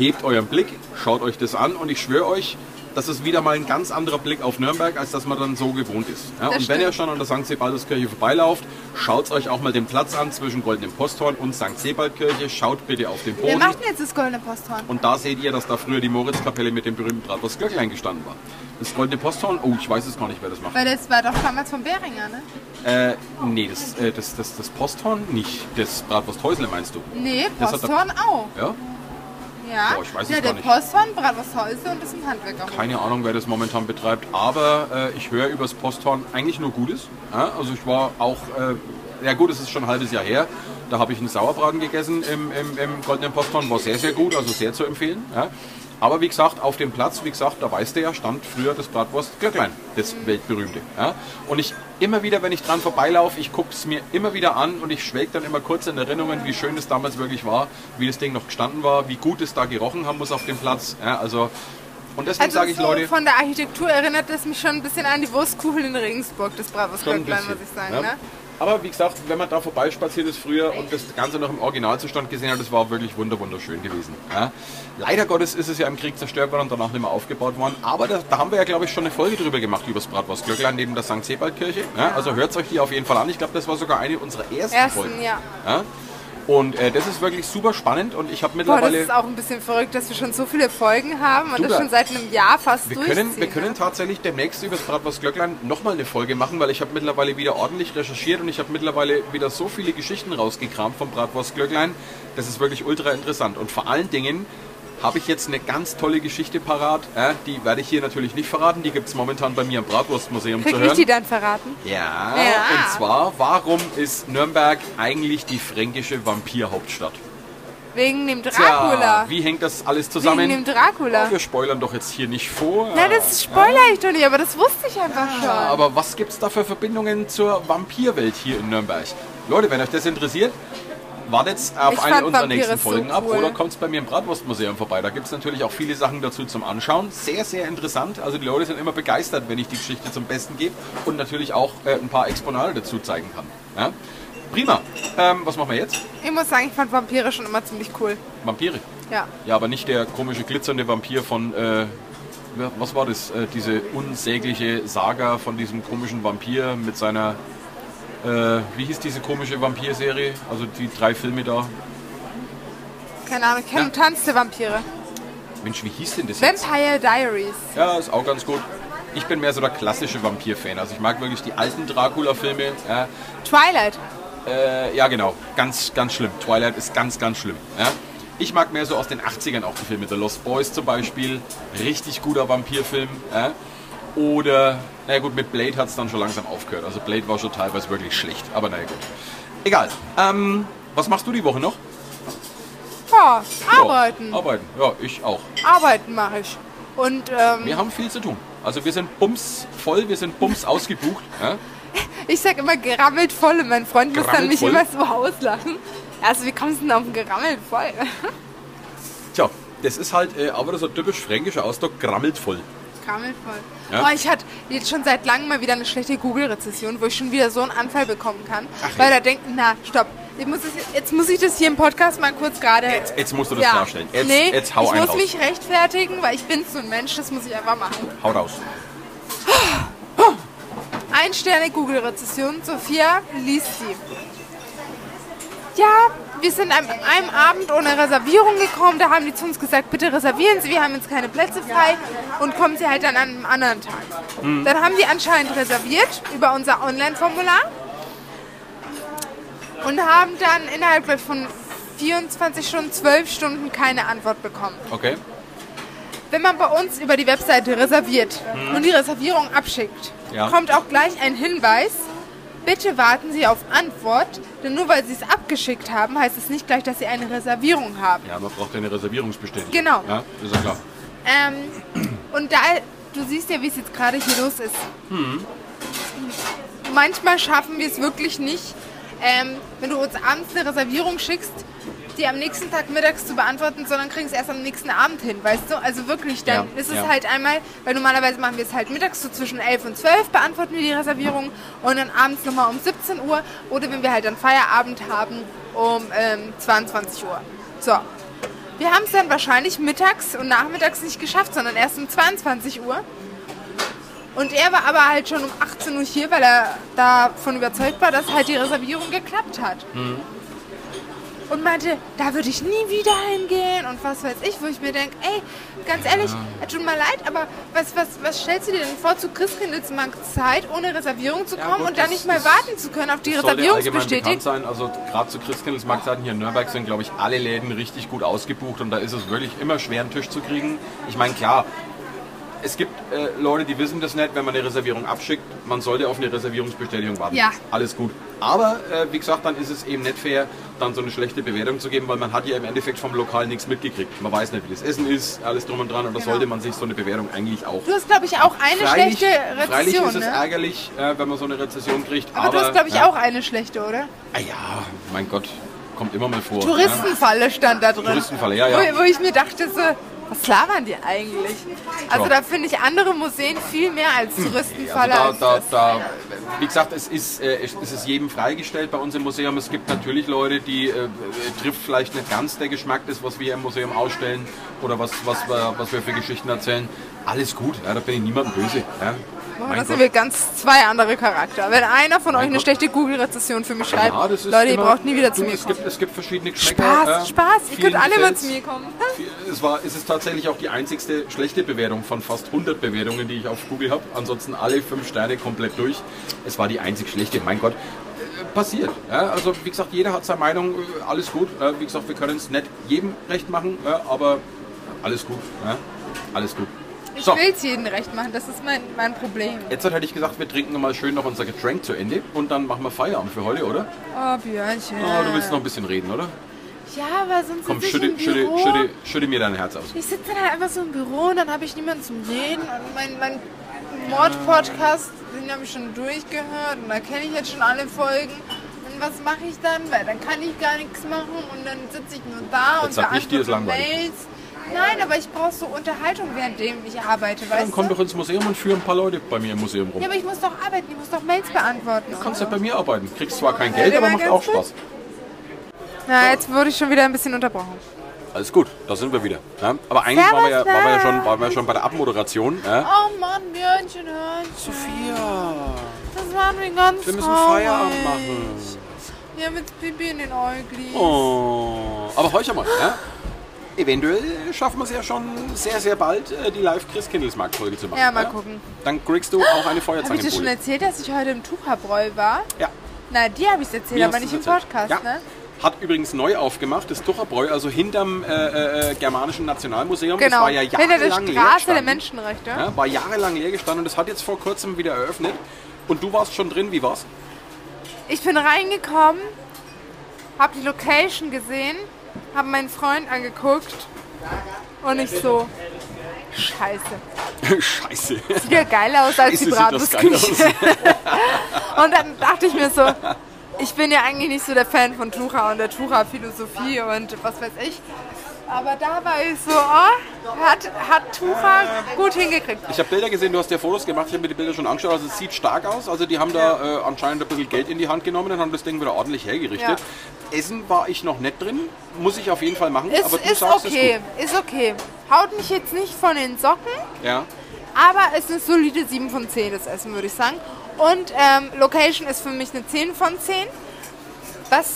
hebt euren Blick, schaut euch das an und ich schwöre euch, das ist wieder mal ein ganz anderer Blick auf Nürnberg, als dass man dann so gewohnt ist. Ja, und Das wenn ihr stimmt. schon an der St. Sebastianskirche vorbeilauft, schaut euch auch mal den Platz an zwischen Goldenem Posthorn und St. Sebaldkirche. Schaut bitte auf den Boden. macht denn jetzt das Goldene Posthorn? Und da seht ihr, dass da früher die Moritzkapelle mit dem berühmten Bratwurst Glöcklein gestanden war. Das Goldene Posthorn, oh, ich weiß es gar nicht, wer das macht. Weil das war doch damals von Beringer, ne? Äh, nee, das, äh, das, das, das Posthorn nicht. Das Bratwursthäusle meinst du? Nee, Das hat er- Posthorn auch. Ja? Ja, Boah, ich weiß es ja gar der nicht. Posthorn, Bratwursthäuser und das ist ein Handwerker. Keine Ahnung, wer das momentan betreibt, aber äh, ich höre übers Posthorn eigentlich nur Gutes. Ja, also ich war auch, äh, ja gut, es ist schon ein halbes Jahr her, da habe ich einen Sauerbraten gegessen im, im, im Goldenen Posthorn, war sehr, sehr gut, also sehr zu empfehlen. Ja. Aber wie gesagt, auf dem Platz, wie gesagt, da weißt du ja, stand früher das Bratwurst Glöcklein, das weltberühmte. Ja. Und ich immer wieder, wenn ich dran vorbeilaufe, ich gucke es mir immer wieder an und ich schwelge dann immer kurz in Erinnerungen, wie schön es damals wirklich war, wie das Ding noch gestanden war, wie gut es da gerochen haben muss auf dem Platz. Ja, also, und deswegen Also sage ich, so Leute, von der Architektur erinnert es mich schon ein bisschen an die Wurstkuchen in Regensburg, das Bratwurstglöcklein, muss ich sagen. ja. Ne? Aber wie gesagt, wenn man da vorbeispaziert ist früher und das Ganze noch im Originalzustand gesehen hat, das war wirklich wunder wunderschön gewesen. Ja. Leider Gottes ist es ja im Krieg zerstört worden und danach nicht mehr aufgebaut worden. Aber da, da haben wir ja, glaube ich, schon eine Folge drüber gemacht, über das Bratwurstglöcklein neben der St. Sebaldkirche. Ja. Also hört euch die auf jeden Fall an. Ich glaube, das war sogar eine unserer ersten, Ersten, Folgen. ja. Und äh, das ist wirklich super spannend und ich habe Boah, das mittlerweile... ist auch ein bisschen verrückt, dass wir schon so viele Folgen haben und das da- schon seit einem Jahr fast Wir können, wir können ne? tatsächlich demnächst über das Bratwurst Glöcklein nochmal eine Folge machen, weil ich habe mittlerweile wieder ordentlich recherchiert und ich habe mittlerweile wieder so viele Geschichten rausgekramt vom Bratwurst Glöcklein. Das ist wirklich ultra interessant. Und vor allen Dingen habe ich jetzt eine ganz tolle Geschichte parat. Äh, die werde ich hier natürlich nicht verraten. Die gibt es momentan bei mir im Bratwurstmuseum Krieg zu ich hören. die dann verraten? Ja, Ja. und zwar, warum ist Nürnberg eigentlich die fränkische Vampirhauptstadt? Wegen dem Tja, Dracula. wie hängt das alles zusammen? Wegen dem Dracula. Oh, wir spoilern doch jetzt hier nicht vor. Na, das spoiler ich doch nicht, aber das wusste ich einfach schon. Ja, aber was gibt es da für Verbindungen zur Vampirwelt hier in Nürnberg? Leute, wenn euch das interessiert, wartet auf Ich eine unserer nächsten so Folgen ab cool. oder kommt bei mir im Bratwurstmuseum vorbei. Da gibt es natürlich auch viele Sachen dazu zum Anschauen. Sehr, sehr interessant. Also die Leute sind immer begeistert, wenn ich die Geschichte zum Besten gebe und natürlich auch äh, ein paar Exponate dazu zeigen kann. Ja? Prima. Ähm, was machen wir jetzt? Ich muss sagen, ich fand Vampire schon immer ziemlich cool. Vampire. Ja. Ja, aber nicht der komische glitzernde Vampir von, äh, was war das? Äh, diese unsägliche Saga von diesem komischen Vampir mit seiner, äh, wie hieß diese komische Vampirserie? Also die drei Filme da. Keine Ahnung, ich kenne Ja. Tanz der Vampire. Mensch, wie hieß denn das jetzt? Vampire Diaries. Ja, ist auch ganz gut. Ich bin mehr so der klassische Vampir-Fan. Also ich mag wirklich die alten Dracula-Filme. Ja, Twilight. Äh, ja, genau. Ganz, ganz schlimm. Twilight ist ganz, ganz schlimm. Ja? Ich mag mehr so aus den 80ern auch die Filme. The Lost Boys zum Beispiel. Richtig guter Vampirfilm. Ja? Oder, naja gut, mit Blade hat es dann schon langsam aufgehört. Also Blade war schon teilweise wirklich schlecht. Aber naja gut. Egal. Ähm, was machst du die Woche noch? Ja, Ja, arbeiten. arbeiten. Ja, ich auch. Arbeiten mache ich. Und ähm, Wir haben viel zu tun. Also wir sind bums voll, wir sind bums ausgebucht. Ja? (laughs) ich sag immer gerammelt voll und mein Freund muss dann mich Gerammelt immer so auslachen. Also wie kommst du denn auf gerammelt voll? Tja, das ist halt äh, aber so typisch fränkischer Ausdruck, grammelt voll. Gerammelt voll. Ja. Oh, ich hatte jetzt schon seit langem mal wieder eine schlechte Google-Rezession, wo ich schon wieder so einen Anfall bekommen kann. Ach, weil ja. er denkt, na, stopp. Muss es, jetzt muss ich das hier im Podcast mal kurz gerade... Jetzt, jetzt musst du das klarstellen. Jetzt, nee, jetzt hau ich muss raus. mich rechtfertigen, weil ich bin so ein Mensch, das muss ich einfach machen. Hau raus. Ein Sterne Google-Rezession. Sophia liest sie. Ja, wir sind an einem Abend ohne Reservierung gekommen. Da haben die zu uns gesagt, bitte reservieren Sie, wir haben jetzt keine Plätze frei. Und kommen Sie halt dann an einem anderen Tag. Dann haben die anscheinend reserviert über unser Online-Formular. Und haben dann innerhalb von 24 Stunden, 12 Stunden keine Antwort bekommen. Okay. Wenn man bei uns über die Webseite reserviert und die Reservierung abschickt, Ja. kommt auch gleich ein Hinweis. Bitte warten Sie auf Antwort, denn nur weil Sie es abgeschickt haben, heißt es nicht gleich, dass Sie eine Reservierung haben. Ja, man braucht eine Reservierungsbestätigung. Genau. Ja, ist ja klar. Ähm, und da, du siehst ja, wie es jetzt gerade hier los ist. Manchmal schaffen wir es wirklich nicht, ähm, wenn du uns abends eine Reservierung schickst, die am nächsten Tag mittags zu beantworten, sondern kriegen es erst am nächsten Abend hin, weißt du? Also wirklich, dann Ja, ist es ja. halt einmal, weil normalerweise machen wir es halt mittags so zwischen 11 und 12, beantworten wir die Reservierung und dann abends nochmal um 17 Uhr oder wenn wir halt dann Feierabend haben um ähm, 22 Uhr. So, wir haben es dann wahrscheinlich mittags und nachmittags nicht geschafft, sondern erst um 22 Uhr. Und er war aber halt schon um 18 Uhr hier, weil er davon überzeugt war, dass halt die Reservierung geklappt hat. Und meinte, da würde ich nie wieder hingehen und was weiß ich, wo ich mir denke, ey, ganz ehrlich, tut mir leid, aber was, was, was stellst du dir denn vor, zu Christkindlesmarkt Zeit, ohne Reservierung zu kommen gut, und dann nicht mal warten zu können auf die Reservierungsbestätigung? sein. Also gerade zu Christkindlesmarktzeiten hier in Nürnberg sind, glaube ich, alle Läden richtig gut ausgebucht und da ist es wirklich immer schwer, einen Tisch zu kriegen. Ich meine, klar, es gibt äh, Leute, die wissen das nicht, wenn man eine Reservierung abschickt, man sollte auf eine Reservierungsbestätigung warten. Ja. Alles gut. Aber äh, wie gesagt, dann ist es eben nicht fair, dann so eine schlechte Bewertung zu geben, weil man hat ja im Endeffekt vom Lokal nichts mitgekriegt. Man weiß nicht, wie das Essen ist, alles drum und dran und da Genau. sollte man sich so eine Bewertung eigentlich auch Du hast, glaube ich, auch eine Freilich, schlechte freilich Rezession, ist es ne? ärgerlich, äh, wenn man so eine Rezession kriegt. Aber, du hast, glaube ich, auch eine schlechte, oder? Ah ja, mein Gott, kommt immer mal vor. Touristenfalle stand da drin. Touristenfalle, ja, ja. Wo, wo ich mir dachte so, was labern die eigentlich? Also da finde ich andere Museen viel mehr als Touristenfalle. Also als da, da, da, wie gesagt, es ist, äh, es es ist jedem freigestellt bei uns im Museum. Es gibt natürlich Leute, die äh, äh, trifft vielleicht nicht ganz der Geschmack des, was wir im Museum ausstellen oder was, was, wir, was wir für Geschichten erzählen. Alles gut, ja, da bin ich niemandem böse. Ja. Boah, Mein das sind wir ganz zwei andere Charakter. Wenn einer von euch eine Gott. schlechte Google-Rezession für mich schreibt, Ja, Leute, ihr immer- braucht nie wieder zu mir es kommen. gibt, es gibt verschiedene Geschmäcker. Spaß, äh, Spaß. Ihr könnt alle mal zu mir kommen. Es, war, es ist tatsächlich auch die einzigste schlechte Bewertung von fast 100 Bewertungen, die ich auf Google habe. Ansonsten alle fünf Sterne komplett durch. Es war die einzig schlechte, mein Gott. Äh, Passiert. Ja, also wie gesagt, jeder hat seine Meinung, äh, alles gut. Wie gesagt, wir können es nicht jedem recht machen, aber Alles gut. Alles gut. Ich So. will es jedem recht machen, das ist mein, mein Problem. Jetzt hätte ich gesagt, wir trinken nochmal schön noch unser Getränk zu Ende und dann machen wir Feierabend für heute, oder? Oh, Björnchen. Oh, du willst noch ein bisschen reden, oder? Ja, aber sonst Komm, sitze ich schütte, im schütte, Büro. schütte, schütte mir dein Herz aus. Ich sitze dann halt einfach so im Büro und dann habe ich niemanden zum Reden. Und mein, mein Mord-Podcast, den habe ich schon durchgehört und da kenne ich jetzt schon alle Folgen. Und was mache ich dann? Weil dann kann ich gar nichts machen und dann sitze ich nur da und sag nicht, dir ist langweilig. Mails. Nein, aber ich brauche so Unterhaltung, währenddem ich arbeite, weißt Dann komm du? doch ins Museum und führe ein paar Leute bei mir im Museum rum. Ja, aber ich muss doch arbeiten, ich muss doch Mails beantworten. Du kannst ja bei mir arbeiten. Kriegst zwar kein Geld, aber macht auch gut. Na, jetzt wurde ich schon wieder ein bisschen unterbrochen. Alles gut, da sind wir wieder. Ja? Aber eigentlich waren wir, ja, waren, wir ja schon, waren wir ja schon bei der Abmoderation. Ja? Oh Mann, Björnchen, Hörnchen. Sophia, Das war mir ganz wir müssen traurig. Feierabend machen. Wir haben jetzt Pipi in den Äugli. Oh. Aber heute mal, ja? Eventuell schaffen wir es ja schon sehr, sehr bald, äh, die Live-Christkindlesmarkt-Folge zu machen. Ja, mal gucken. Dann kriegst du auch eine Habe ich dir schon erzählt, dass ich heute im Tucherbräu war? Ja. Na, dir habe ich es erzählt, Mir aber nicht im. Podcast, ja. ne? Hat übrigens neu aufgemacht, das Tucherbräu, also hinterm äh, äh, Germanischen Nationalmuseum. Das Genau. war ja Hinter der jahrelang leer Straße der gestanden. Menschenrechte. Ja, war jahrelang leer gestanden und das hat jetzt vor kurzem wieder eröffnet. Und du warst schon drin, wie war's? Ich bin reingekommen, habe die Location gesehen, habe meinen Freund angeguckt und ich so, scheiße. (laughs) Scheiße. Sieht ja geil aus als Scheiße, die das Bratwurstküche. (laughs) und dann dachte ich mir so, ich bin ja eigentlich nicht so der Fan von Tucha und der Tucha-Philosophie und was weiß ich. Aber da war ich so, oh, hat, hat Tucha gut hingekriegt. Ich habe Bilder gesehen, du hast ja Fotos gemacht, ich habe mir die Bilder schon angeschaut. Also es sieht stark aus. Also die haben da äh, anscheinend ein bisschen Geld in die Hand genommen und haben das Ding wieder ordentlich hergerichtet. Essen war ich noch nicht drin, muss ich auf jeden Fall machen. Ist, aber du ist sagst okay, ist okay. Haut mich jetzt nicht von den Socken. Ja. aber es ist eine solide 7 von 10, das Essen, würde ich sagen. Und ähm, Location ist für mich eine 10 von 10. Was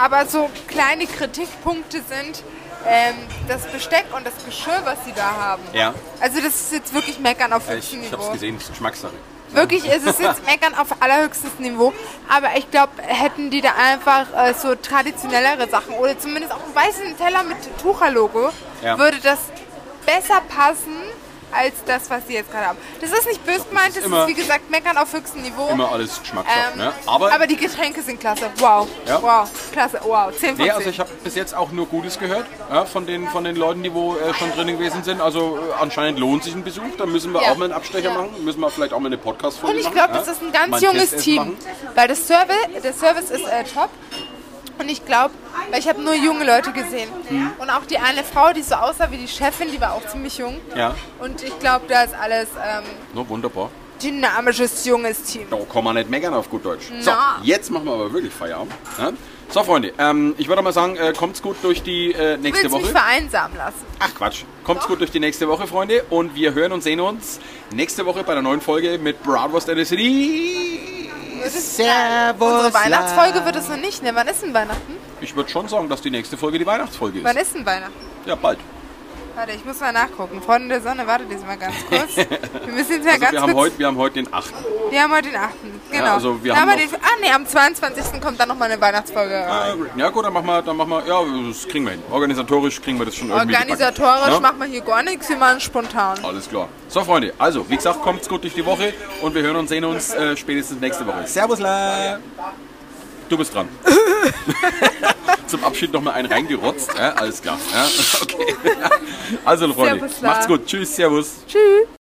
aber so kleine Kritikpunkte sind, ähm, das Besteck und das Geschirr, was sie da haben. Ja. Also das ist jetzt wirklich Meckern auf Äh, höchstem Ich, ich habe es Niveau. gesehen, das ist Geschmackssache. Wirklich ist es jetzt Meckern auf allerhöchstes Niveau. Aber ich glaube, hätten die da einfach äh, so traditionellere Sachen oder zumindest auch einen weißen Teller mit Tucher-Logo, Ja. würde das besser passen als das, was sie jetzt gerade haben. Das ist nicht böse gemeint, das ist wie gesagt Meckern auf höchstem Niveau. Immer alles Geschmackssache. Ähm, ne? Aber, aber die Getränke sind klasse. Wow. Ja. Wow. Klasse. Wow. 10 von 10. nee, also ich habe bis jetzt auch nur Gutes gehört ja, von, den, von den Leuten, die wo äh, schon drin gewesen sind. Also äh, anscheinend lohnt sich ein Besuch. Da müssen wir Ja. auch mal einen Abstecher machen. Müssen wir vielleicht auch mal eine Podcast-Folge Und ich machen. glaube, das ist ein ganz junges Team. machen. Weil das Service, der Service ist äh, top. Und ich glaube, weil ich habe nur junge Leute gesehen. Mhm. Und auch die eine Frau, die so aussah wie die Chefin, die war auch ziemlich jung. Ja, Und ich glaube, da ist alles ähm, no, wunderbar. dynamisches, junges Team. Da kann man nicht meckern auf gut Deutsch. So, Na. jetzt machen wir aber wirklich Feierabend. Ja? So, Freunde, ähm, ich würde mal sagen, äh, kommt's gut durch die äh, nächste willst mich Woche. vereinsamen lassen. Ach Quatsch, kommt's gut durch die nächste Woche, Freunde. Und wir hören und sehen uns nächste Woche bei der neuen Folge mit Bratwurst in the City. Servus. Unsere Weihnachtsfolge wird es noch nicht, ne? Wann ist denn Weihnachten? Ich würde schon sagen, dass die nächste Folge die Weihnachtsfolge Wann ist. ist denn Weihnachten? Ja, bald. Warte, ich muss mal nachgucken. Freunde der Sonne, wartet jetzt mal ganz kurz. (laughs) Wir müssen jetzt mal Also ganz wir haben, kurz... heute, wir haben heute den 8. wir haben heute den 8. Genau. also wir haben den, ah, nee, am 22. kommt dann nochmal eine Weihnachtsfolge. Äh, ja gut, dann machen wir, dann machen wir, ja, das kriegen wir hin. Organisatorisch kriegen wir das schon irgendwie Organisatorisch. Ja? machen wir hier gar nichts, wir machen spontan. Alles klar. So, Freunde, also, wie gesagt, kommt's gut durch die Woche und wir hören und sehen uns äh, spätestens nächste Woche. Servus, la. Du bist dran. (laughs) Zum Abschied noch mal einen reingerotzt. Ja, alles klar. Ja, (laughs) okay. Also, Freunde, macht's gut. Tschüss, Servus. Tschüss.